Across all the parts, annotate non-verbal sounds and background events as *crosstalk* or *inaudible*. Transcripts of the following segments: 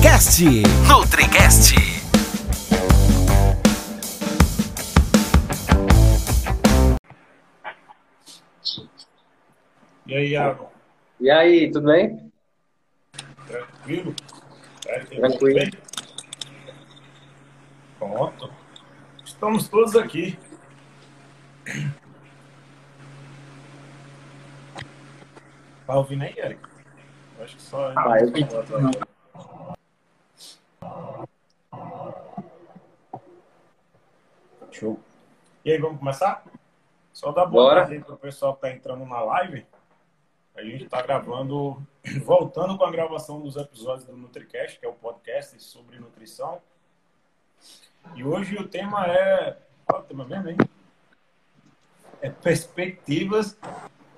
NutriCast. NutriCast. E aí, Iago? E aí, tudo bem? Tranquilo? É, Tranquilo. bem? Pronto. Estamos todos aqui. Tá ouvindo aí, Eric? Acho que só. Ah, eu tô. Show. E aí, vamos começar? Só dar boa Bora. tarde aí pro pessoal que tá entrando na live. A gente tá gravando, *clears throat* voltando com a gravação dos episódios do NutriCast, que é o podcast sobre nutrição. E hoje o tema é. Qual é o tema mesmo, hein? É perspectivas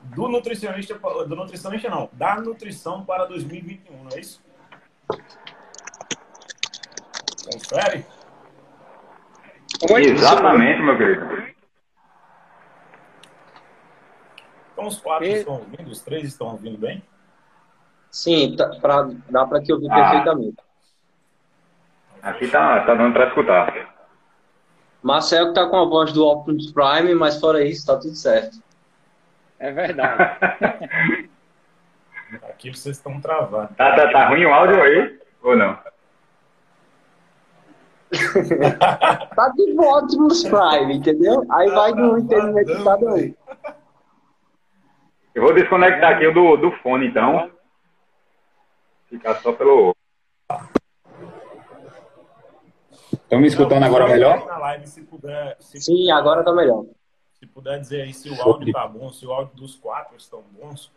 do nutricionista, do nutricionista não, da nutrição para 2021, não é isso? Confere? Exatamente, meu querido. Então os quatro E- estão ouvindo, os três estão ouvindo bem? Sim, tá, pra, dá para te ouvir Ah. perfeitamente. Aqui tá, tá dando pra escutar. Marcel que tá com a voz do Optimus Prime, mas fora isso, tá tudo certo. É verdade. *laughs* Aqui vocês estão travados. Tá, tá, tá ruim o áudio aí? Ou não? *laughs* Tá de Optimus Prime, entendeu? Aí vai do entendimento de cada um. Eu vou desconectar aqui o do, do fone, então. Ficar só pelo. Estão me escutando agora melhor? Na live, se puder, se, Sim, agora tá melhor. se puder dizer aí se o áudio tá bom, se o áudio dos quatro estão bons.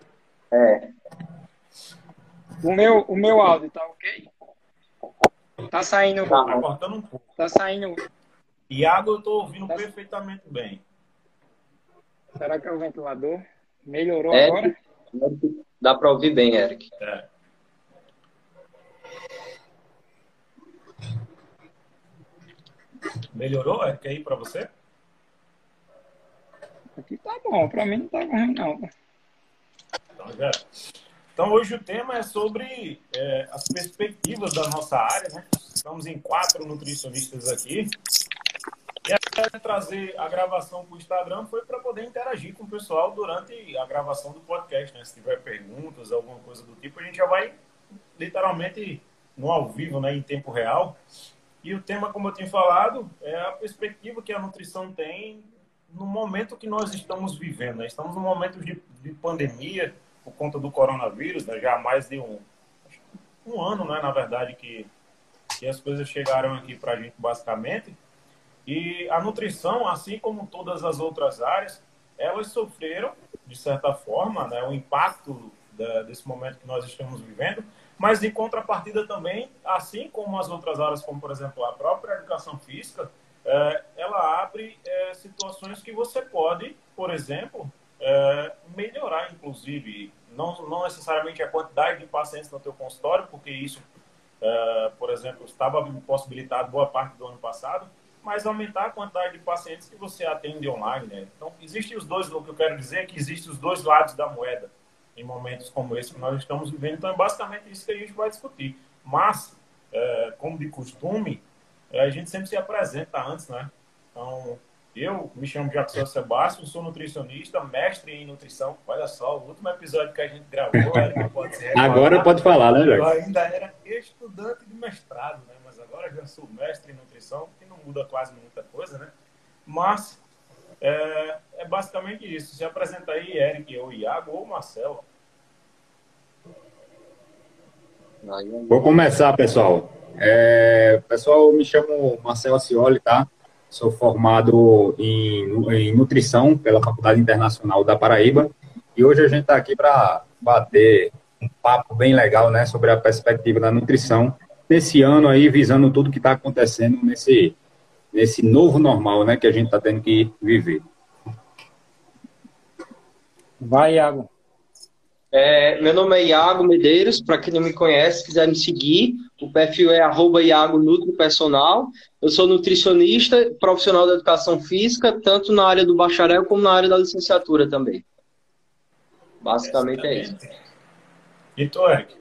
É. O meu, o meu áudio tá ok? Tá saindo, Tá. Tá cortando um pouco. tá saindo. Iago, eu tô ouvindo perfeitamente bem. Será que é o ventilador? Melhorou É. agora? Dá para ouvir bem, Eric. É. Melhorou, Eric, aí pra você? Aqui tá bom, pra mim não tá ruim não. Então, já. Então, hoje o tema é sobre é, as perspectivas da nossa área, né? Estamos em quatro nutricionistas aqui. E até trazer a gravação para o Instagram foi para poder interagir com o pessoal durante a gravação do podcast, né? Se tiver perguntas, alguma coisa do tipo, a gente já vai literalmente no ao vivo, né? Em tempo real. E o tema, como eu tinha falado, é a perspectiva que a nutrição tem no momento que nós estamos vivendo. Né? Estamos num momento de, de pandemia por conta do coronavírus, né? já há mais de um, um ano, né? na verdade, que, que as coisas chegaram aqui para a gente, basicamente. E a nutrição, assim como todas as outras áreas, elas sofreram, de certa forma, né? o impacto da, desse momento que nós estamos vivendo, mas em contrapartida também, assim como as outras áreas, como por exemplo a própria educação física, eh, ela abre eh, situações que você pode, por exemplo, eh, melhorar, inclusive, não, não necessariamente a quantidade de pacientes no teu consultório, porque isso, eh, por exemplo, estava possibilitado boa parte do ano passado, mas aumentar a quantidade de pacientes que você atende online. Né? Então, existem os dois, o que eu quero dizer é que existem os dois lados da moeda em momentos como esse que nós estamos vivendo. Então, é basicamente isso que a gente vai discutir. Mas, é, como de costume, é, a gente sempre se apresenta antes, né? Então, eu me chamo Jackson Sebastião, sou nutricionista, mestre em nutrição. Olha só, o último episódio que a gente gravou, Érico, *laughs* pode ser Agora pode falar, né, eu Jack? ainda era estudante de mestrado, né? Mas agora já sou mestre em nutrição, que não muda quase muita coisa, né? Mas é, é basicamente isso. Se apresenta aí, Eric, ou Iago, ou Marcelo. Vou começar, pessoal. É, pessoal, eu me chamo Marcelo Cioli, tá? Sou formado em, em nutrição pela Faculdade Internacional da Paraíba e hoje a gente está aqui para bater um papo bem legal, né, sobre a perspectiva da nutrição nesse ano aí, visando tudo que está acontecendo nesse, nesse novo normal, né, que a gente está tendo que viver. Vai, Iago. É, meu nome é Iago Medeiros, para quem não me conhece, quiser me seguir, o perfil é arroba Iago Nutri Personal. Eu sou nutricionista, profissional da educação física, tanto na área do bacharel como na área da licenciatura também. Basicamente é isso. E tu, Eric?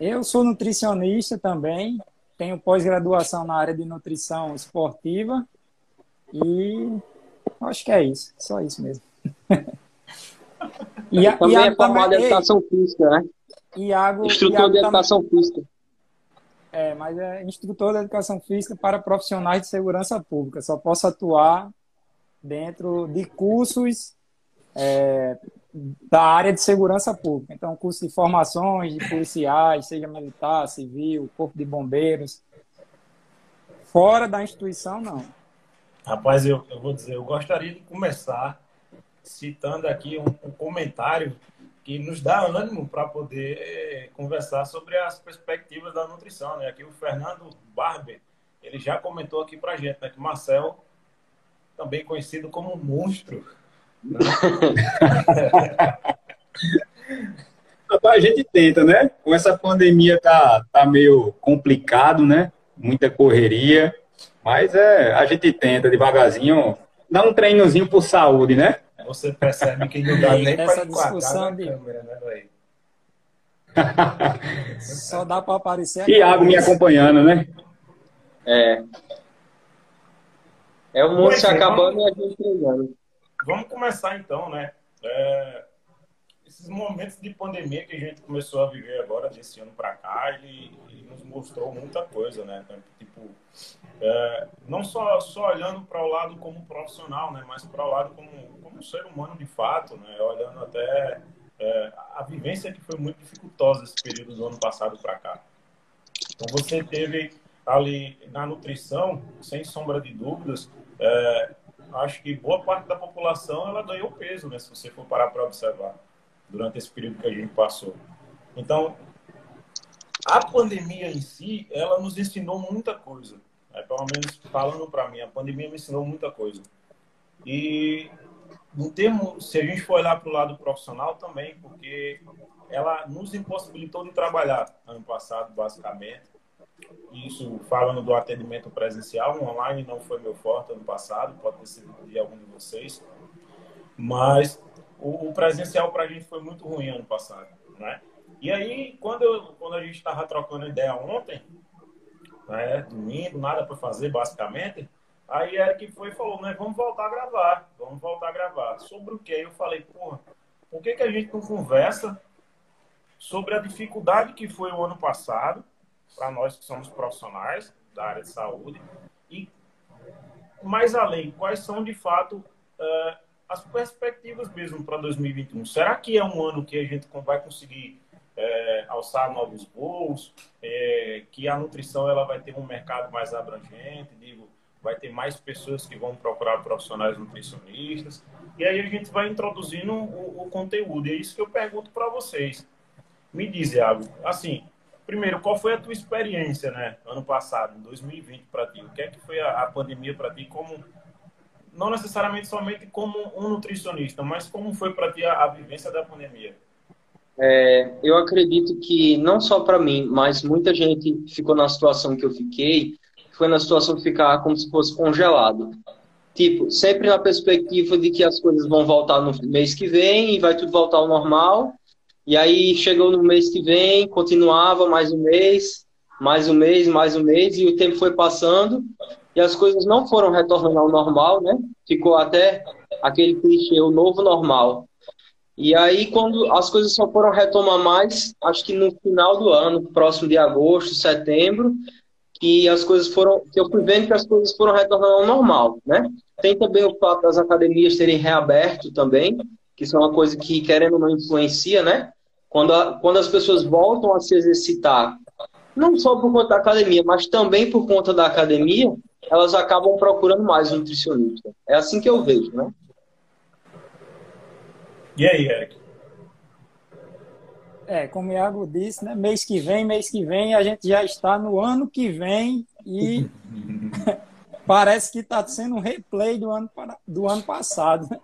Eu sou nutricionista também, tenho pós-graduação na área de nutrição esportiva e acho que é isso, só isso mesmo. *laughs* e, a, também é formado em educação física, né? Iago, Instrutor Iago de educação também, física. É, mas é instrutor de educação física para profissionais de segurança pública. Só posso atuar dentro de cursos é, da área de segurança pública. Então, curso de formações de policiais, seja militar, civil, corpo de bombeiros. Fora da instituição, não. Rapaz, eu, eu vou dizer, eu gostaria de começar citando aqui um, um comentário que nos dá ânimo para poder é, conversar sobre as perspectivas da nutrição. Né? Aqui o Fernando Barber, ele já comentou aqui para a gente, né, que Marcel, também conhecido como monstro, né? *laughs* a gente tenta, né? Com essa pandemia tá, tá meio complicado, né? Muita correria. Mas é, a gente tenta devagarzinho, dá um treinozinho por saúde, né? Você percebe que não dá nem para discussão de... câmera, né, velho? *laughs* Só dá para aparecer. Tiago me acompanhando, né? É. É o mundo se acabando vamos... e a gente treinando. Vamos começar então, né? É... Esses momentos de pandemia que a gente começou a viver agora, desse ano para cá, ele, ele, nos mostrou muita coisa, né? Tipo, é, não só, só olhando para o lado como profissional, né, mas para o lado como, como ser humano de fato, né, olhando até é, a vivência que foi muito dificultosa esse período do ano passado para cá. Então você teve ali na nutrição, sem sombra de dúvidas, é, acho que boa parte da população ela ganhou peso, né, se você for parar para observar durante esse período que a gente passou. Então, a pandemia em si, ela nos ensinou muita coisa. É, pelo menos falando para mim, a pandemia me ensinou muita coisa. E no termo, se a gente for olhar para o lado profissional também, porque ela nos impossibilitou de trabalhar ano passado, basicamente. Isso falando do atendimento presencial, online não foi meu forte ano passado, pode ter sido de algum de vocês. Mas o presencial para a gente foi muito ruim ano passado, né? E aí, quando, eu, quando a gente estava trocando ideia ontem, né, domingo, nada para fazer, basicamente, aí Eric foi e falou, né, vamos voltar a gravar, vamos voltar a gravar. Sobre o que? Eu falei, porra, por que, que a gente não conversa sobre a dificuldade que foi o ano passado, para nós que somos profissionais da área de saúde, e mais além, quais são de fato uh, as perspectivas mesmo para 2021? Será que é um ano que a gente vai conseguir é, alçar novos voos, é, que a nutrição ela vai ter um mercado mais abrangente, digo, vai ter mais pessoas que vão procurar profissionais nutricionistas. E aí a gente vai introduzindo o, o conteúdo. E é isso que eu pergunto para vocês. Me diz, Iago, assim, primeiro, qual foi a tua experiência, né, ano passado, em 2020 para ti? O que é que foi a, a pandemia para ti como não necessariamente somente como um nutricionista, mas como foi para ti a, a vivência da pandemia? É, eu acredito que não só para mim, mas muita gente ficou na situação que eu fiquei, foi na situação de ficar como se fosse congelado. Tipo, sempre na perspectiva de que as coisas vão voltar no mês que vem e vai tudo voltar ao normal. E aí chegou no mês que vem, continuava mais um mês, mais um mês, mais um mês, e o tempo foi passando e as coisas não foram retornando ao normal, né? Ficou até aquele clichê, o novo normal. E aí, quando as coisas só foram retomar mais, acho que no final do ano, próximo de agosto, setembro, que as coisas foram, que eu fui vendo que as coisas foram retornando ao normal, né? Tem também o fato das academias terem reaberto também, que isso é uma coisa que, querendo ou não, influencia, né? Quando, a, quando as pessoas voltam a se exercitar, não só por conta da academia, mas também por conta da academia, elas acabam procurando mais um nutricionista. É assim que eu vejo, né? E aí, Eric? É, como o Iago disse, né? mês que vem, mês que vem, a gente já está no ano que vem e *laughs* parece que está sendo um replay do ano, do ano passado. Né?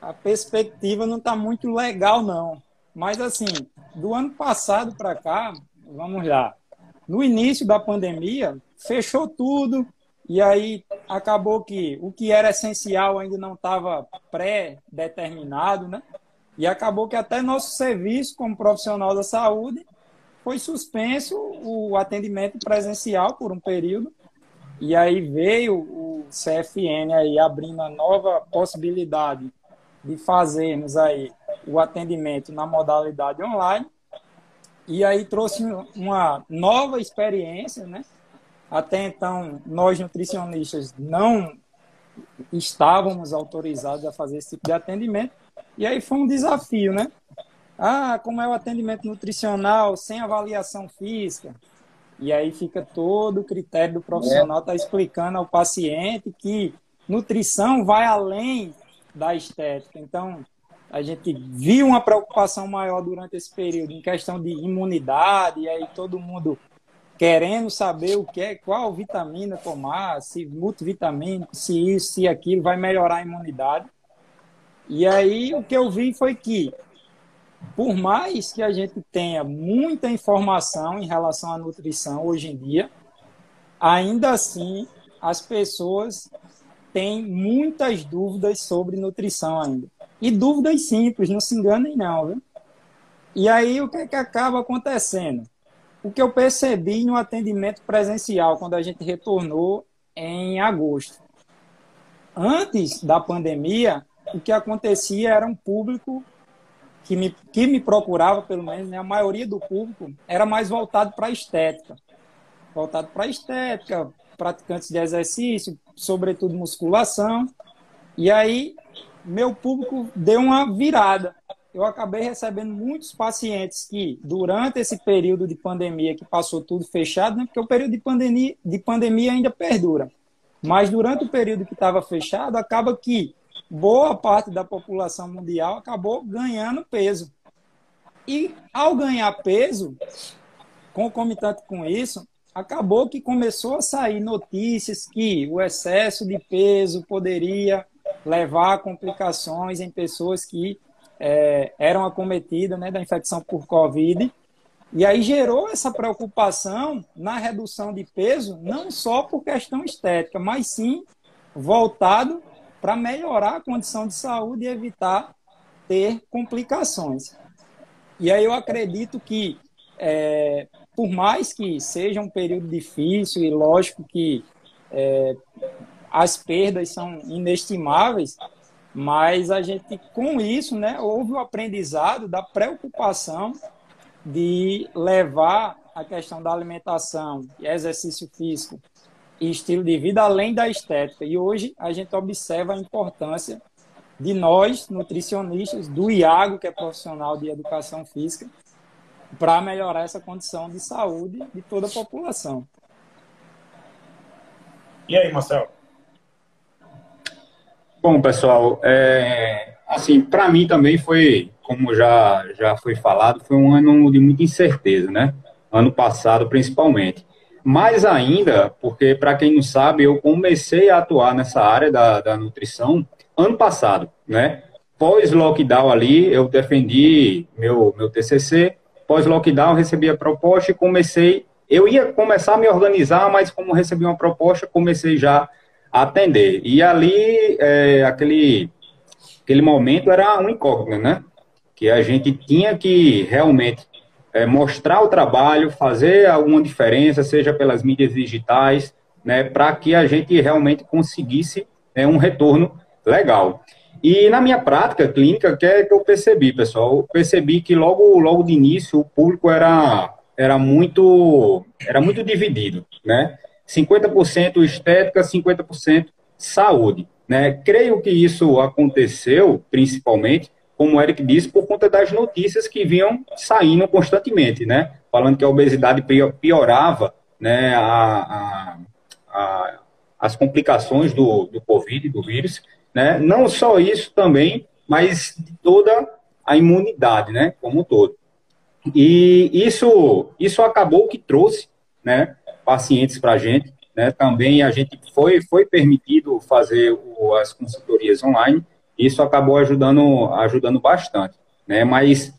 A perspectiva não está muito legal, não. Mas, assim, do ano passado para cá, vamos lá. No início da pandemia, fechou tudo, e aí acabou que o que era essencial ainda não estava pré-determinado, né? E acabou que até nosso serviço como profissional da saúde foi suspenso o atendimento presencial por um período, e aí veio o CFN aí abrindo a nova possibilidade de fazermos aí o atendimento na modalidade online, e aí trouxe uma nova experiência, né? Até então, nós nutricionistas não estávamos autorizados a fazer esse tipo de atendimento, e aí foi um desafio, né? Ah, como é o atendimento nutricional sem avaliação física? E aí fica todo o critério do profissional tá explicando ao paciente que nutrição vai além da estética. Então, a gente viu uma preocupação maior durante esse período em questão de imunidade, e aí todo mundo querendo saber o que é, qual vitamina tomar, se multivitamínico, se isso, se aquilo, vai melhorar a imunidade. E aí o que eu vi foi que, por mais que a gente tenha muita informação em relação à nutrição hoje em dia, ainda assim as pessoas têm muitas dúvidas sobre nutrição ainda. E dúvidas simples, não se enganem não, viu? E aí o que, é que acaba acontecendo? O que eu percebi no atendimento presencial, quando a gente retornou em agosto. Antes da pandemia, o que acontecia era um público que me, que me procurava, pelo menos, né, a maioria do público era mais voltado para a estética. Voltado para a estética, praticantes de exercício, sobretudo musculação. E aí, meu público deu uma virada. Eu acabei recebendo muitos pacientes que, durante esse período de pandemia, que passou tudo fechado, né, porque o período de pandemia, de pandemia ainda perdura. Mas durante o período que estava fechado, acaba que boa parte da população mundial acabou ganhando peso. E ao ganhar peso, concomitante com isso, acabou que começou a sair notícias que o excesso de peso poderia levar a complicações em pessoas que é, eram acometidas né, da infecção por Covid. E aí gerou essa preocupação na redução de peso, não só por questão estética, mas sim voltado para melhorar a condição de saúde e evitar ter complicações. E aí eu acredito que, é, por mais que seja um período difícil, e lógico que é, as perdas são inestimáveis, mas a gente, com isso, né, houve o aprendizado da preocupação de levar a questão da alimentação exercício físico e estilo de vida além da estética. E hoje a gente observa a importância de nós, nutricionistas, do Iago, que é profissional de educação física, para melhorar essa condição de saúde de toda a população. E aí, Marcelo? Bom, pessoal, é, assim, para mim também foi, como já, já foi falado, foi um ano de muita incerteza, né? Ano passado, principalmente. Mais ainda, porque, para quem não sabe, eu comecei a atuar nessa área da, da nutrição ano passado, né? Pós-lockdown ali, eu defendi meu, meu TCC. Pós-lockdown, recebi a proposta e comecei. Eu ia começar a me organizar, mas como recebi uma proposta, comecei já atender. E ali, é, aquele, aquele momento era um incógnito, né? Que a gente tinha que realmente é, mostrar o trabalho, fazer alguma diferença, seja pelas mídias digitais, né, para que a gente realmente conseguisse é, um retorno legal. E na minha prática clínica, que é que eu percebi, pessoal, eu percebi que logo, logo de início o público era, era muito era muito dividido, né? 50% estética, 50% saúde, né? Creio que isso aconteceu principalmente como o Eric disse, por conta das notícias que vinham saindo constantemente, né? Falando que a obesidade piorava né, a, a, a, as complicações do, do Covid, do vírus, né? Não só isso também, mas toda a imunidade, né? Como um todo. E isso, isso acabou que trouxe, né? Pacientes para a gente, né? Também a gente foi, foi permitido fazer o, as consultorias online, isso acabou ajudando, ajudando bastante, né? Mas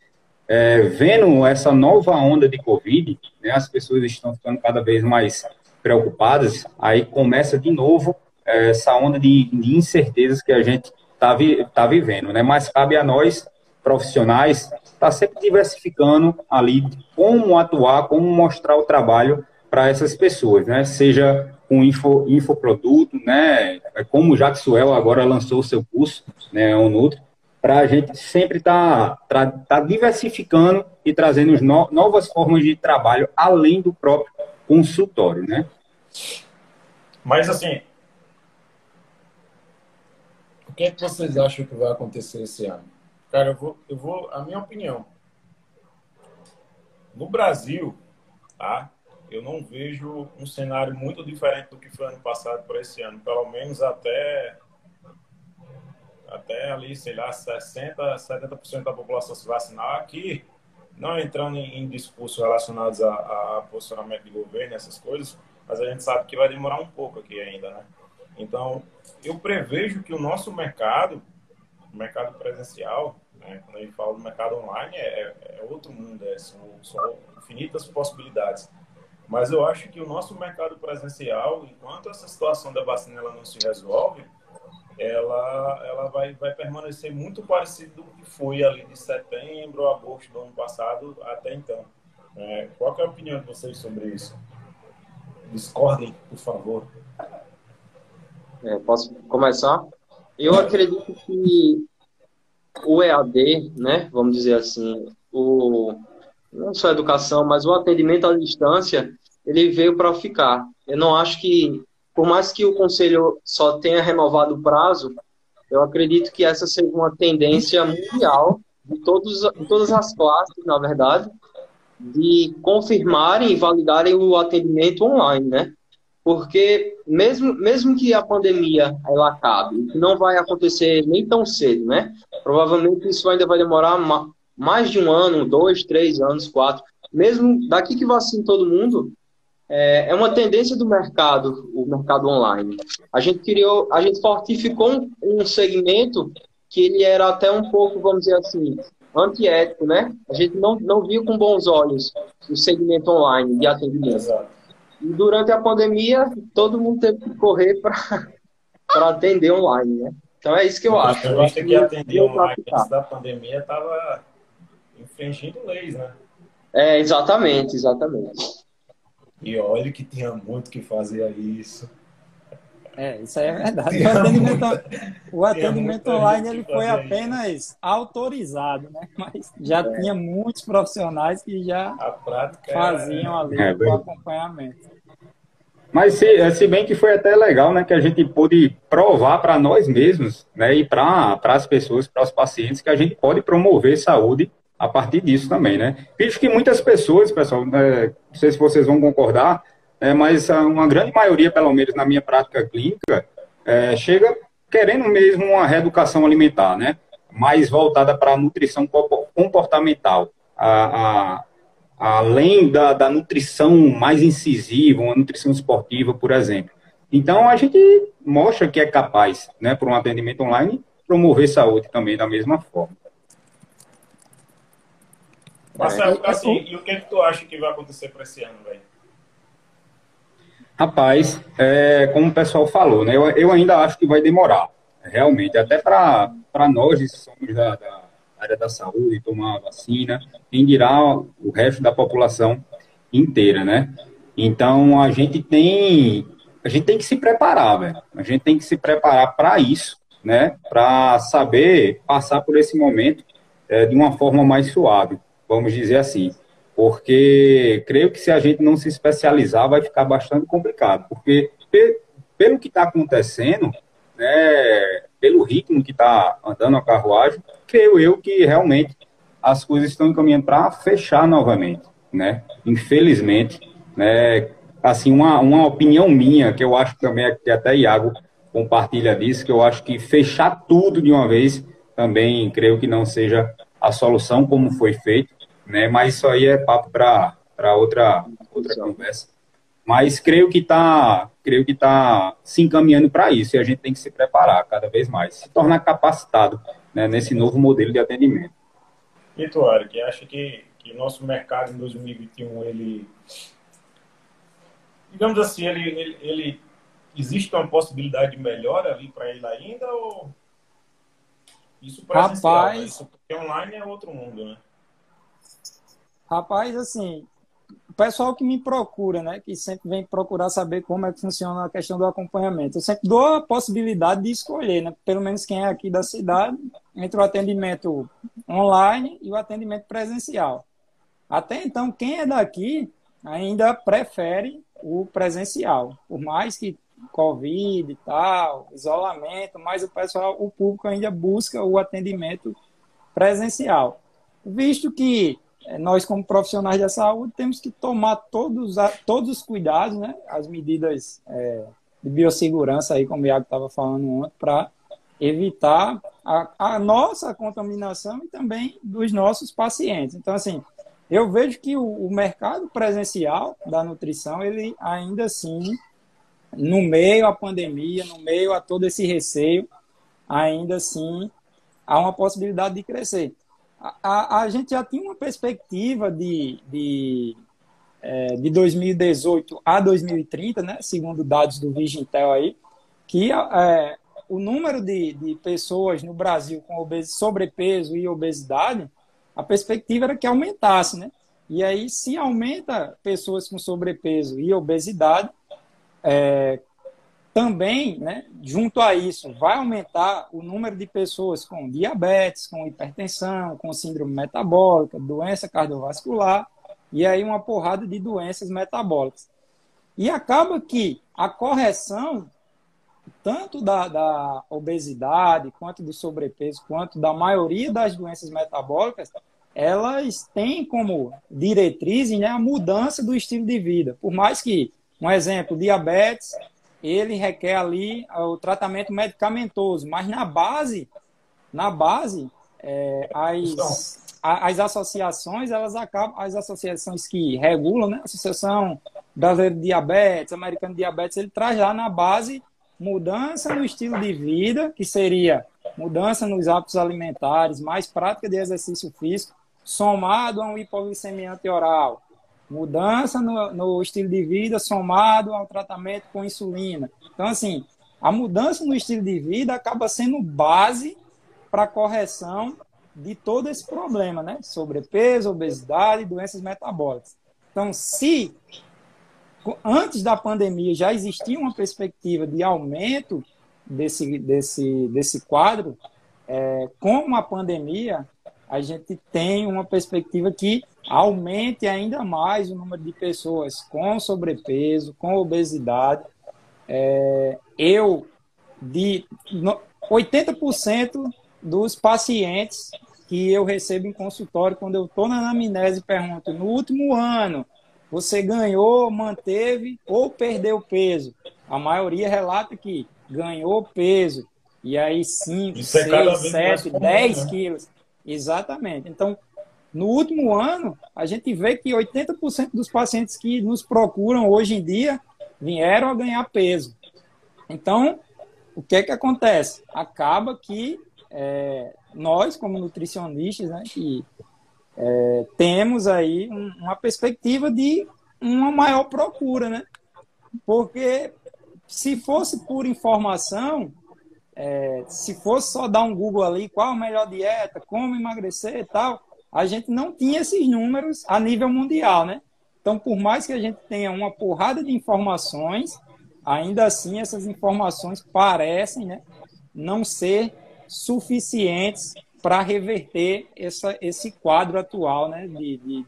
é, vendo essa nova onda de Covid, né, as pessoas estão ficando cada vez mais preocupadas, aí começa de novo essa onda de, de incertezas que a gente está vi, tá vivendo, né? Mas cabe a nós profissionais, está sempre diversificando ali como atuar, como mostrar o trabalho para essas pessoas, né? Seja com info, infoproduto, né? Como o Jaxuel agora lançou o seu curso, né? O Nutri, para a gente sempre estar tá, tá diversificando e trazendo no, novas formas de trabalho além do próprio consultório, né? Mas assim, o que, é que vocês acham que vai acontecer esse ano? Cara, eu vou, eu vou, a minha opinião. No Brasil, tá? Eu não vejo um cenário muito diferente do que foi ano passado para esse ano, pelo menos até até ali, sei lá, 60, 70% da população se vacinar aqui, não entrando em, em discursos relacionados a, a, posicionamento de governo, essas coisas, mas a gente sabe que vai demorar um pouco aqui ainda, né? Então, eu prevejo que o nosso mercado, o mercado presencial, né, quando a gente fala do mercado online, é, é, é outro mundo, é, são, são infinitas possibilidades. Mas eu acho que o nosso mercado presencial, enquanto essa situação da vacina ela não se resolve, ela, ela vai, vai permanecer muito parecido do que foi ali de setembro, agosto do ano passado até então. É, qual é a opinião de vocês sobre isso? Discordem, por favor. É, posso começar? Eu acredito que o EAD, né, vamos dizer assim, o, não só a educação, mas o atendimento à distância, ele veio para ficar. Eu não acho que, por mais que o Conselho só tenha renovado o prazo, eu acredito que essa seja uma tendência mundial de, todos, de todas as classes, na verdade, de confirmarem e validarem o atendimento online, né? Porque mesmo, mesmo que a pandemia ela acabe, não vai acontecer nem tão cedo, né? Provavelmente isso ainda vai demorar mais de um ano, dois, três anos, quatro. Mesmo daqui que vacina todo mundo, é, é uma tendência do mercado, o mercado online. A gente criou, a gente fortificou um, um segmento que ele era até um pouco, vamos dizer assim, antiético, né? A gente não, não viu com bons olhos o segmento online de atendimento. Exato. E durante a pandemia, todo mundo teve que correr para *laughs* atender online, né? Então é isso que eu acho. Eu acho que atender online antes da pandemia estava infringindo leis, né? É, exatamente, exatamente. E olha que tinha muito que fazer isso. É, isso aí é verdade. o atendimento, o atendimento online ele foi apenas isso. autorizado, né? Mas já é. tinha muitos profissionais que já faziam ali é, o acompanhamento. Mas se, se, bem que foi até legal, né, que a gente pôde provar para nós mesmos, né, e para as pessoas, para os pacientes, que a gente pode promover saúde a partir disso também, né. Vejo que muitas pessoas, pessoal, né, não sei se vocês vão concordar, é, mas uma grande maioria, pelo menos na minha prática clínica, é, chega querendo mesmo uma reeducação alimentar, né, mais voltada para a nutrição comportamental, a, a além da, da nutrição mais incisiva, uma nutrição esportiva, por exemplo. Então, a gente mostra que é capaz, né, por um atendimento online, promover saúde também da mesma forma. Marcelo, é, assim, e o que, é que tu acha que vai acontecer para esse ano, velho? Rapaz, é, como o pessoal falou, né, eu, eu ainda acho que vai demorar, realmente, até para nós que somos da, da área da saúde, tomar a vacina, quem dirá o resto da população inteira, né? Então a gente tem a gente tem que se preparar, velho. A gente tem que se preparar para isso, né? Para saber passar por esse momento é, de uma forma mais suave, vamos dizer assim. Porque creio que se a gente não se especializar vai ficar bastante complicado, porque pelo que está acontecendo, né, pelo ritmo que está andando a carruagem, creio eu que realmente as coisas estão encaminhando para fechar novamente, né? Infelizmente, né? Assim, uma, uma opinião minha, que eu acho também que até Iago compartilha disso, que eu acho que fechar tudo de uma vez também creio que não seja a solução como foi feito, né? Mas isso aí é papo para outra outra conversa. Mas creio que está creio que tá se encaminhando para isso e a gente tem que se preparar cada vez mais, se tornar capacitado né, nesse novo modelo de atendimento. E tu, Eric, acha que, que o nosso mercado em 2021, ele, digamos assim, ele, ele, ele existe uma possibilidade de melhora ali para ele ainda ou Isso Rapaz, isso porque online é outro mundo, né? Rapaz, assim, o pessoal que me procura, né, que sempre vem procurar saber como é que funciona a questão do acompanhamento, eu sempre dou a possibilidade de escolher, né, pelo menos quem é aqui da cidade, entre o atendimento online e o atendimento presencial. Até então, quem é daqui ainda prefere o presencial, por mais que Covid e tal, isolamento, mas o pessoal, o público ainda busca o atendimento presencial. Visto que é, nós, como profissionais da saúde, temos que tomar todos, todos os cuidados, né? as medidas é, de biossegurança, aí, como o Iago estava falando ontem, para evitar a, a, nossa contaminação e também dos nossos pacientes. Então, assim, eu vejo que o, o mercado presencial da nutrição, ele ainda assim, no meio à pandemia, no meio a todo esse receio, ainda assim há uma possibilidade de crescer a, a gente já tinha uma perspectiva de, de, é, de 2018 a 2030, né, segundo dados do Vigintel aí, que é, o número de, de pessoas no Brasil com sobrepeso e obesidade, a perspectiva era que aumentasse, né? E aí, se aumenta pessoas com sobrepeso e obesidade, é, também, né, junto a isso, vai aumentar o número de pessoas com diabetes, com hipertensão, com síndrome metabólica, doença cardiovascular e aí uma porrada de doenças metabólicas. E acaba que a correção, tanto da, da obesidade, quanto do sobrepeso, quanto da maioria das doenças metabólicas, elas têm como diretriz né, a mudança do estilo de vida. Por mais que, um exemplo, diabetes ele requer ali ah, o tratamento medicamentoso, mas na base, na base, é, as, as associações, elas acabam, as associações que regulam, né? A Associação Brasileira de Diabetes, Americana de Diabetes, ele traz lá na base mudança no estilo de vida, que seria mudança nos hábitos alimentares, mais prática de exercício físico, somado a uma hipoglicemia antioral, mudança no, no, estilo de vida somado ao tratamento com insulina. Então, assim, a mudança no estilo de vida acaba sendo base para a correção de todo esse problema, né? Sobrepeso, obesidade, doenças metabólicas. Então, se antes da pandemia já existia uma perspectiva de aumento desse, desse, desse quadro, é, com a pandemia, a gente tem uma perspectiva que aumente ainda mais o número de pessoas com sobrepeso, com obesidade. É, eu, de 80% dos pacientes que eu recebo em consultório, quando eu estou na anamnese, pergunto: no último ano, você ganhou, manteve ou perdeu peso? A maioria relata que ganhou peso. E aí 5, 6, 7, 10 quilos. Exatamente. Então, no último ano, a gente vê que 80% dos pacientes que nos procuram hoje em dia vieram a ganhar peso. Então, o que é que acontece? Acaba que é, nós, como nutricionistas, né, que é, temos aí um, uma perspectiva de uma maior procura, né? Porque se fosse por informação, é, se fosse só dar um Google ali, qual a melhor dieta, como emagrecer e tal, a gente não tinha esses números a nível mundial, né? Então, por mais que a gente tenha uma porrada de informações, ainda assim essas informações parecem né, não ser suficientes para reverter essa, esse quadro atual né, de, de,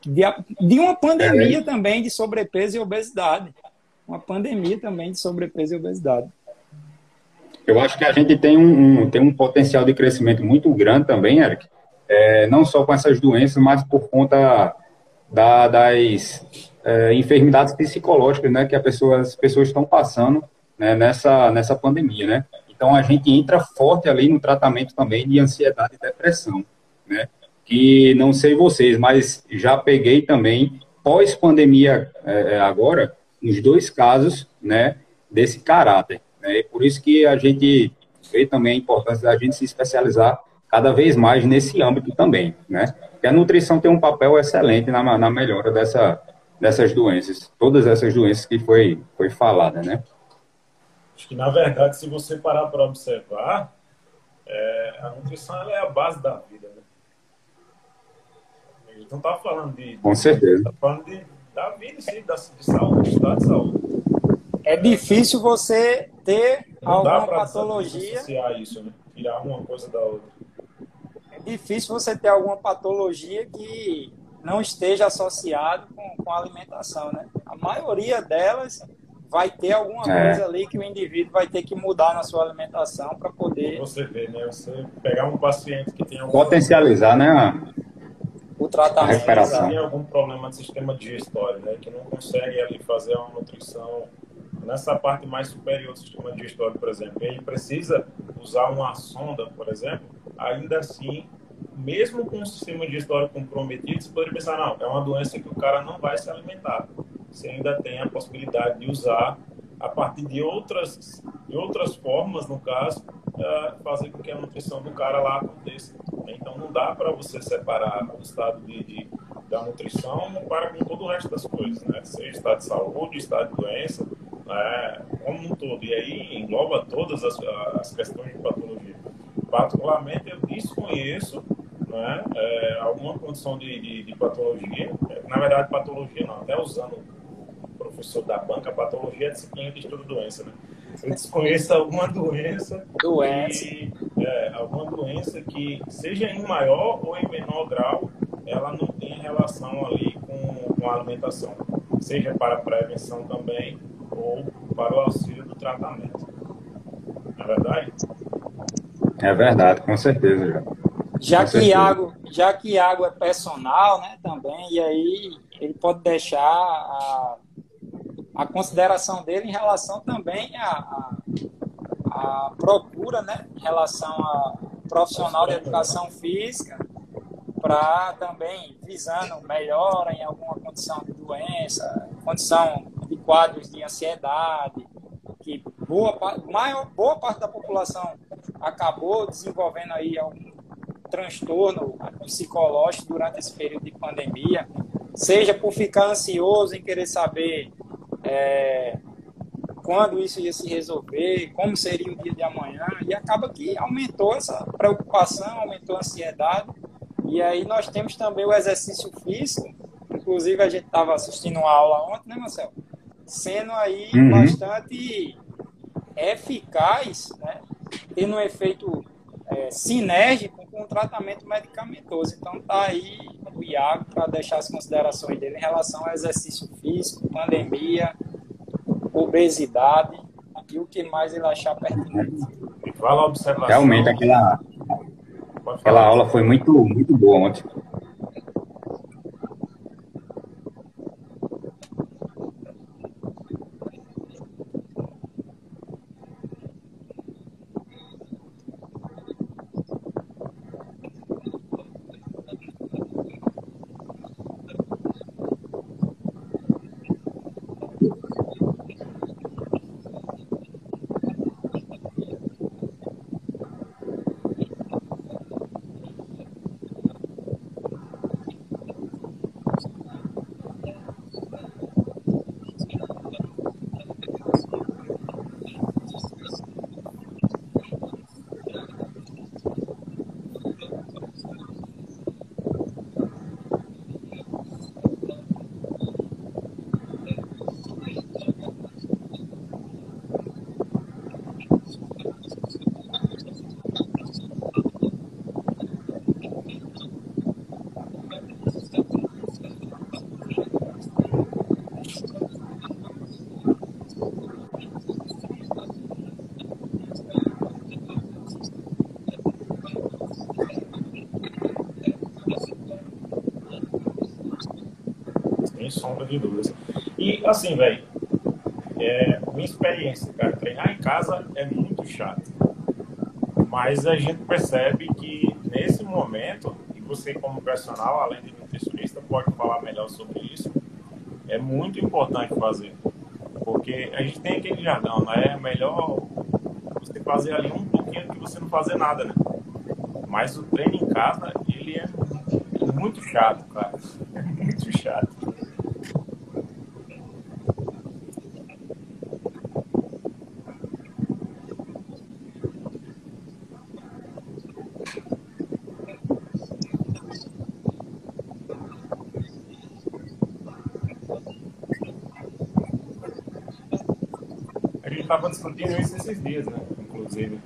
de, de uma pandemia é. também de sobrepeso e obesidade. Uma pandemia também de sobrepeso e obesidade. Eu acho que a gente tem um, um, tem um potencial de crescimento muito grande também, Eric, é, não só com essas doenças, mas por conta da, das é, enfermidades psicológicas né, que pessoa, as pessoas estão passando né, nessa, nessa pandemia. Né? Então, a gente entra forte ali no tratamento também de ansiedade e depressão. Né? Que não sei vocês, mas já peguei também, pós-pandemia é, é agora, nos dois casos né, desse caráter. Né? E por isso que a gente vê também a importância da gente se especializar cada vez mais nesse âmbito também, né? Porque a nutrição tem um papel excelente na, na melhora dessa, dessas doenças, todas essas doenças que foi, foi falada, né? Acho que, na verdade, se você parar para observar, é, a nutrição é a base da vida, né? A gente não está falando de. Com certeza. Está falando de, da vida, sim, da, de saúde, estado de saúde. É difícil você ter Não dá alguma patologia. associar isso, né? Tirar uma coisa da outra. É difícil você ter alguma patologia que não esteja associado com, com a alimentação, né? A maioria delas vai ter alguma É. coisa ali que o indivíduo vai ter que mudar na sua alimentação para poder Você vê, né? Você pegar um paciente que tem algum, Potencializar, né? o tratamento. recuperação. tem algum problema de sistema digestório, né? Que não consegue ali fazer uma nutrição nessa parte mais superior do sistema digestório, por exemplo. Ele precisa usar uma sonda, por exemplo, ainda assim, mesmo com o sistema digestório comprometido, você poderia pensar, não, é uma doença que o cara não vai se alimentar. Você ainda tem a possibilidade de usar a partir de outras, de outras formas, no caso, fazer com que a nutrição do cara lá aconteça. Então não dá para você separar o estado de, de- da nutrição para com todo o resto das coisas, né? Seja estado de saúde, estado de doença, né? como um todo. E aí engloba todas as, as questões de patologia. Particularmente eu desconheço né, é, alguma condição de, de, de patologia, na verdade patologia não, até usando o professor da banca, patologia é disciplina de estudo doença, né? Eu desconheço alguma doença Doença. que, é, alguma doença que, seja em maior ou em menor grau, ela não tem relação ali com, com a alimentação, seja para prevenção também ou para o auxílio do tratamento. Na verdade? É verdade, com certeza. Já. Já Com que, certeza. Iago, já que Iago é personal, né, também, e aí ele pode deixar a, a consideração dele em relação também à a, a procura, né, em relação a profissional de educação física, para também visando melhora em alguma condição de doença, condição quadros de ansiedade, que boa, maior, boa parte da população acabou desenvolvendo aí algum transtorno psicológico durante esse período de pandemia, seja por ficar ansioso em querer saber é, quando isso ia se resolver, como seria o dia de amanhã, e acaba que aumentou essa preocupação, aumentou a ansiedade, e aí nós temos também o exercício físico, inclusive a gente estava assistindo uma aula ontem, né, Marcelo? Sendo aí Uhum. bastante eficaz, né? tendo um efeito é, sinérgico com o tratamento medicamentoso. Então tá aí o Iago para deixar as considerações dele em relação ao exercício físico, pandemia, obesidade e o que mais ele achar pertinente. E fala a observação. Realmente, aquela, aquela aula foi muito, muito boa ontem. Sem sombra de dúvidas. E assim, velho, é, minha experiência, cara, treinar em casa é muito chato. Mas a gente percebe que nesse momento, e você como personal, além de nutricionista, pode falar melhor sobre isso, é muito importante fazer. Porque a gente tem aquele jargão, né? É melhor você fazer ali um pouquinho do que você não fazer nada, né? Mas o treino em casa, ele é muito chato, cara. *laughs* É muito chato. estava discutindo isso esses dias, né? Inclusive.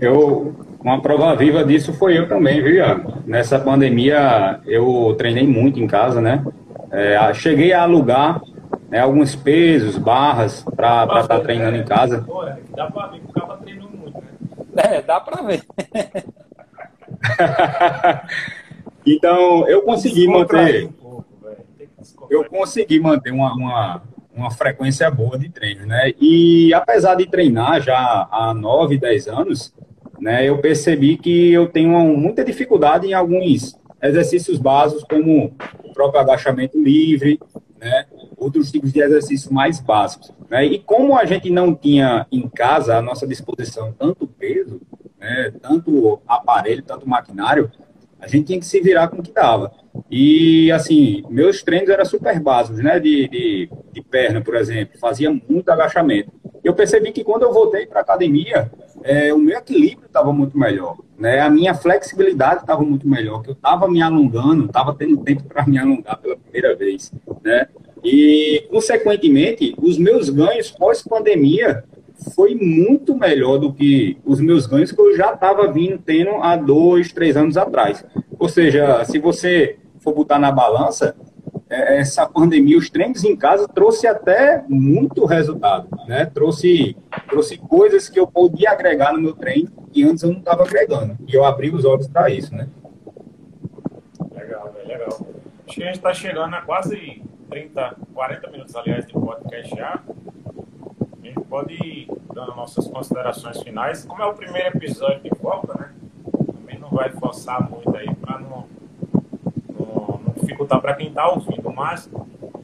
Eu, uma prova viva disso foi eu também, viu, Iago? Nessa pandemia, eu treinei muito em casa, né? É, cheguei a alugar né, alguns pesos, barras, para estar tá treinando em casa. dá para ver que o cara treinando muito, né? É, dá para ver. *laughs* então, eu consegui manter. eu consegui manter uma, uma, uma frequência boa de treino, né? E apesar de treinar já há 9, 10 anos, né, eu percebi que eu tenho muita dificuldade em alguns exercícios básicos, como o próprio agachamento livre, né, outros tipos de exercícios mais básicos. Né? E como a gente não tinha em casa à nossa disposição tanto peso, né, tanto aparelho, tanto maquinário, a gente tinha que se virar com o que dava. E, assim, meus treinos eram super básicos, né? De, de, de perna, por exemplo. Fazia muito agachamento. Eu percebi que quando eu voltei para academia, é, o meu equilíbrio estava muito melhor. Né? A minha flexibilidade estava muito melhor, que eu estava me alongando, estava tendo tempo para me alongar pela primeira vez. Né? E, consequentemente, os meus ganhos pós-pandemia foi muito melhor do que os meus ganhos que eu já estava vindo tendo há dois, três anos atrás. Ou seja, se você for botar na balança, é, essa pandemia, os treinos em casa trouxe até muito resultado, né? Trouxe, trouxe coisas que eu podia agregar no meu treino que antes eu não estava agregando. E eu abri os olhos para isso, né? Legal, legal. Acho que a gente está chegando a quase 30, 40 minutos, aliás, de podcast já. A gente pode ir dando nossas considerações finais. Como é o primeiro episódio de volta, né? Também não vai forçar muito aí para não dificultar para quem está ouvindo, mas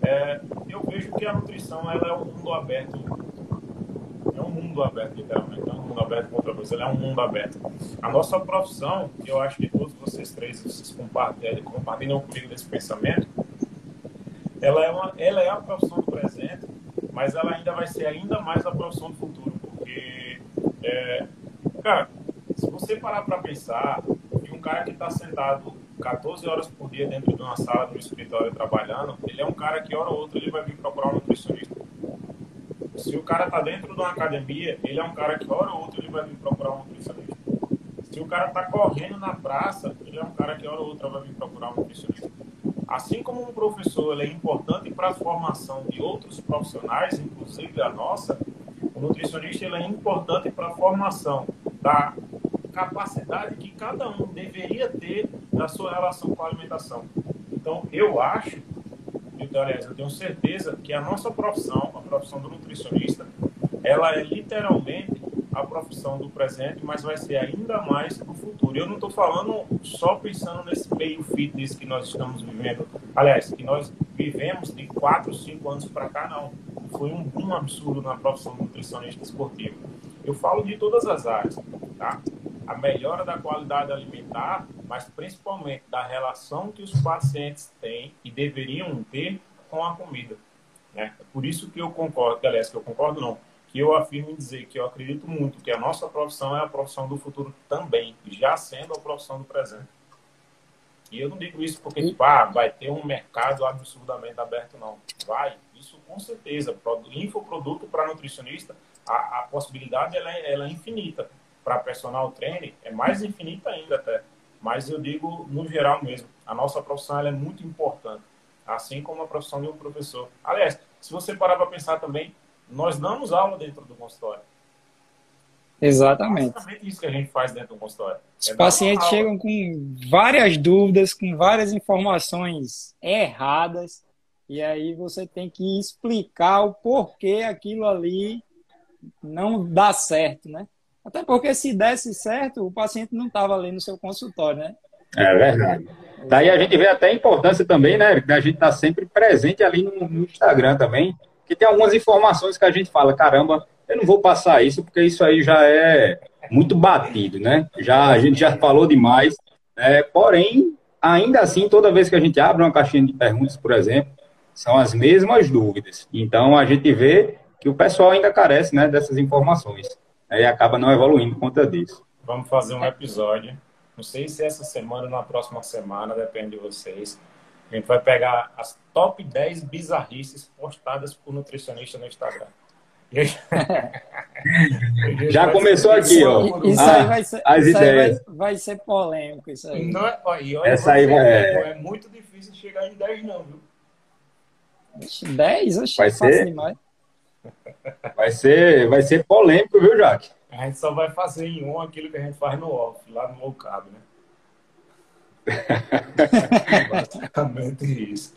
é, eu vejo que a nutrição ela é um mundo aberto. É um mundo aberto, literalmente. É um mundo aberto contra você, ela é um mundo aberto. A nossa profissão, eu acho que todos vocês três vocês compartilham, compartilham comigo desse pensamento, ela é, uma, ela é a profissão do presente, mas ela ainda vai ser ainda mais a profissão do futuro, porque, é, cara, se você parar para pensar, e um cara que está sentado 14 horas por dia dentro de uma sala, de um escritório trabalhando, ele é um cara que, hora ou outra, ele vai vir procurar um nutricionista. Se o cara está dentro de uma academia, ele é um cara que, hora ou outra, ele vai vir procurar um nutricionista. Se o cara está correndo na praça, ele é um cara que, hora ou outra, vai vir procurar um nutricionista. Assim como um professor é importante para a formação de outros profissionais, inclusive a nossa, o nutricionista é importante para a formação da capacidade que cada um deveria ter da sua relação com a alimentação. Então, eu acho, aliás, eu tenho certeza que a nossa profissão, a profissão do nutricionista, ela é literalmente a profissão do presente, mas vai ser ainda mais no futuro. Eu não estou falando só pensando nesse meio fitness que nós estamos vivendo, aliás, que nós vivemos de 4, 5 anos para cá, não. Foi um boom absurdo na profissão do nutricionista esportivo. Eu falo de todas as áreas, tá? a melhora da qualidade alimentar, mas principalmente da relação que os pacientes têm e deveriam ter com a comida. Né? É por isso que eu concordo, aliás, que eu concordo não, que eu afirmo em dizer que eu acredito muito que a nossa profissão é a profissão do futuro também, já sendo a profissão do presente. E eu não digo isso porque tipo, ah, vai ter um mercado absurdamente aberto, não. Vai, isso com certeza. Infoproduto para nutricionista, a, a possibilidade ela é, ela é infinita. Para personal trainer, é mais infinita ainda até. Mas eu digo no geral mesmo, a nossa profissão é muito importante, assim como a profissão de um professor. Aliás, se você parar para pensar também, nós damos aula dentro do consultório. Exatamente. É exatamente isso que a gente faz dentro do consultório. Os é pacientes chegam com várias dúvidas, com várias informações erradas, e aí você tem que explicar o porquê aquilo ali não dá certo, né? Até porque se desse certo, o paciente não estava ali no seu consultório, né? É verdade. Daí a gente vê até a importância também, né, da gente estar tá sempre presente ali no, Instagram também, que tem algumas informações que a gente fala, caramba, eu não vou passar isso porque isso aí já é muito batido, né? Já a gente já falou demais. Né? Porém, ainda assim, toda vez que a gente abre uma caixinha de perguntas, por exemplo, são as mesmas dúvidas. Então a gente vê que o pessoal ainda carece, né, dessas informações né? e acaba não evoluindo por conta disso. Vamos fazer um episódio. Não sei se essa semana ou na próxima semana, depende de vocês. A gente vai pegar as top 10 bizarrices postadas por nutricionista no Instagram. *laughs* Já começou aqui, ó. Isso ah, aí, vai ser, as isso ideias. Vai, vai, ser polêmico, isso aí. Não é, ó, olha, Essa aí vai... é... é muito difícil chegar em 10, não, viu? 10? Oxe, vai ser demais. Vai ser, vai ser polêmico, viu, Jaque? A gente só vai fazer em um aquilo que a gente faz no off, lá no low carb, né? *laughs* Basicamente isso.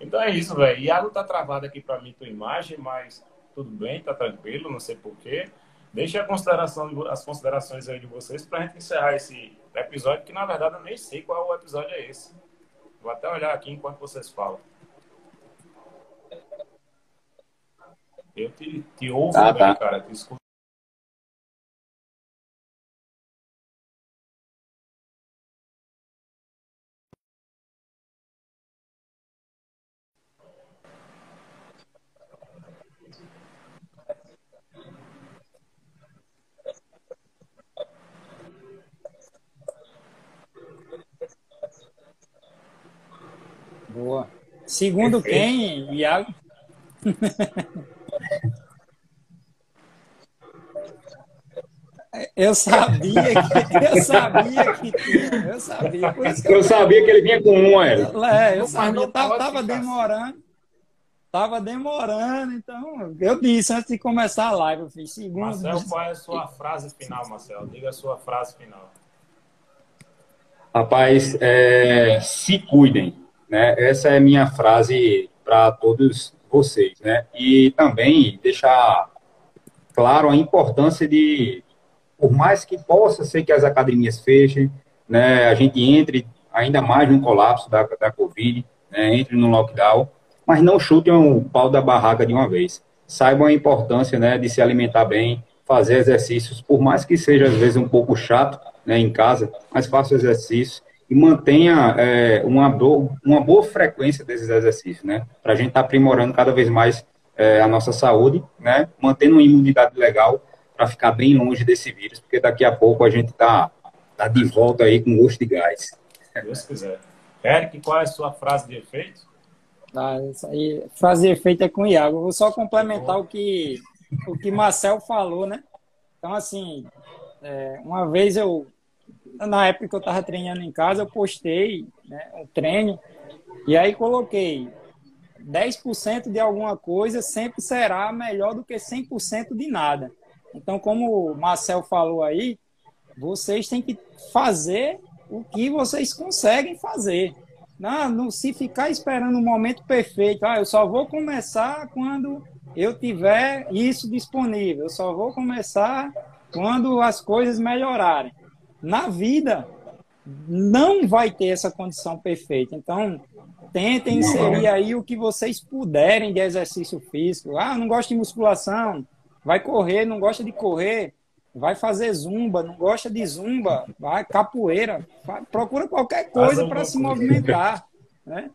Então é isso, velho. Iago tá travado aqui para mim tua imagem, mas tudo bem, tá tranquilo, não sei porquê. Deixa a consideração, as considerações aí de vocês para a gente encerrar esse episódio, que na verdade eu nem sei qual o episódio é esse. Vou até olhar aqui enquanto vocês falam. Eu te, te ouvo ah, bem, tá. cara. Te escuto Boa. Segundo quem, Iago? *laughs* Eu sabia que eu sabia que tinha, eu sabia. eu, eu sabia que ele vinha com um, é. É, eu sabia, tava, tava demorando. Tava demorando, então eu disse antes de começar a live, eu fiz segundo. Marcel, qual é a sua frase final, Marcel? Diga a sua frase final. Rapaz, é, se cuidem, né? Essa é a minha frase para todos vocês, né? E também deixar claro a importância de, por mais que possa ser que as academias fechem, né? A gente entre ainda mais no colapso da, da Covid, né? entre no lockdown, mas não chutem o pau da barraca de uma vez. Saibam a importância, né, de se alimentar bem, fazer exercícios, por mais que seja às vezes um pouco chato, né, em casa, mas faça exercício e mantenha é, uma, boa, uma boa frequência desses exercícios, né? Para a gente estar tá aprimorando cada vez mais é, a nossa saúde, né? Mantendo uma imunidade legal para ficar bem longe desse vírus, porque daqui a pouco a gente está tá de volta aí com gosto de gás. Se Deus quiser. Eric, qual é a sua frase de efeito? Ah, isso aí, frase de efeito é com o Iago. vou só complementar o que o que Marcel falou, né? Então, assim, é, uma vez eu na época que eu estava treinando em casa, eu postei né, um treino e aí coloquei 10% de alguma coisa sempre será melhor do que 100% de nada. Então, como o Marcel falou aí, vocês têm que fazer o que vocês conseguem fazer. Não, não se ficar esperando o um momento perfeito. Ah, eu só vou começar quando eu tiver isso disponível. Eu só vou começar quando as coisas melhorarem na vida não vai ter essa condição perfeita. Então, tentem inserir aí o que vocês puderem de exercício físico. Ah, não gosta de musculação, vai correr, não gosta de correr, vai fazer zumba, não gosta de zumba, vai capoeira, vai, procura qualquer coisa para se movimentar, né?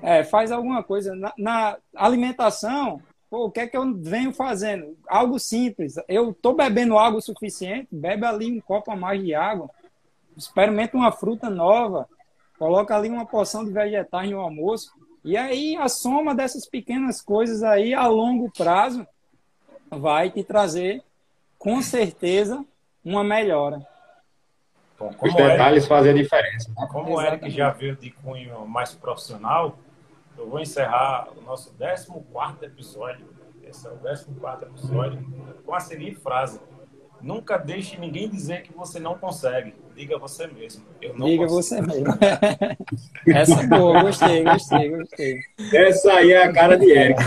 É, faz alguma coisa. Na, na, alimentação, Pô, o que é que eu venho fazendo? Algo simples. Eu tô bebendo água o suficiente, bebe ali um copo a mais de água, experimenta uma fruta nova, coloca ali uma porção de vegetais no almoço, e aí a soma dessas pequenas coisas aí a longo prazo vai te trazer com certeza uma melhora. Bom, Os detalhes Eric, fazem a diferença. Né? Como o Eric já veio de cunho mais profissional, eu vou encerrar o nosso 14 episódio. Esse é o 14 episódio com a seguinte frase: Nunca deixe ninguém dizer que você não consegue. Diga você mesmo. Eu não Diga consigo. você mesmo. *laughs* Essa é boa, gostei, gostei, gostei. Essa aí é a cara de Eric.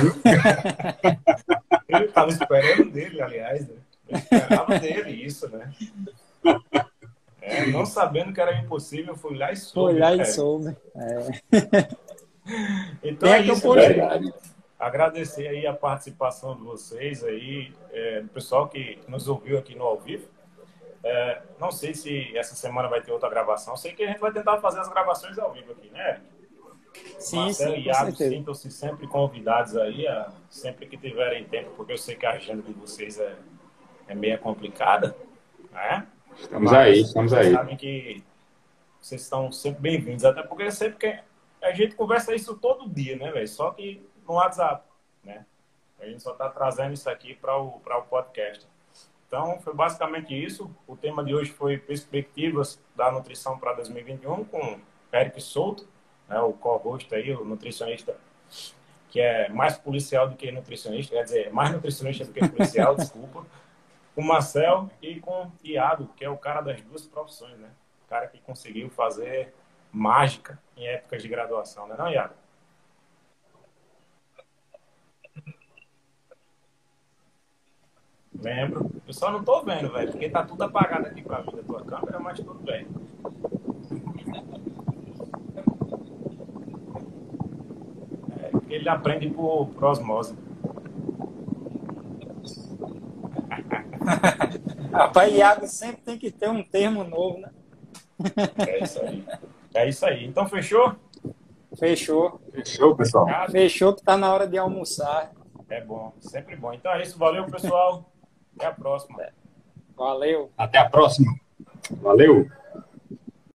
Eu *laughs* estava esperando dele, aliás. Né? Eu esperava dele isso, né? É, não sabendo que era impossível, fui lá e soube. Fui lá e soube. É. *laughs* Então Tem é isso, né? Agradecer aí a participação de vocês aí, é, do pessoal que nos ouviu aqui no ao vivo. É, não sei se essa semana vai ter outra gravação. Sei que a gente vai tentar fazer as gravações ao vivo aqui, né? Sim, Marcelo sim, e Iago sintam-se sempre convidados aí, a, sempre que tiverem tempo, porque eu sei que a agenda de vocês é, é meio complicada, né? Estamos Mas, aí, estamos aí. sabem que vocês estão sempre bem-vindos, até porque sempre que a gente conversa isso todo dia, né, velho? Só que no WhatsApp, né? A gente só está trazendo isso aqui para o, o podcast. Então, foi basicamente isso. O tema de hoje foi perspectivas da nutrição para 2021 com Eric Souto, né, o co-host aí, o nutricionista que é mais policial do que nutricionista, quer dizer, mais nutricionista do que policial, *laughs* desculpa. Com o Marcel e com o Iago, que é o cara das duas profissões, né? O cara que conseguiu fazer mágica em épocas de graduação, né, não, Iago? Lembro. Eu só não tô vendo, velho, porque tá tudo apagado aqui pra mim da tua câmera, mas tudo bem. É, ele aprende por, por osmose. *laughs* Rapaz, Iago sempre tem que ter um termo novo, né? É isso aí. É isso aí. Então, fechou? Fechou. Fechou, pessoal. Fechou que tá na hora de almoçar. É bom, sempre bom. Então é isso. Valeu, pessoal. Até a próxima. Valeu. Até a próxima. Valeu.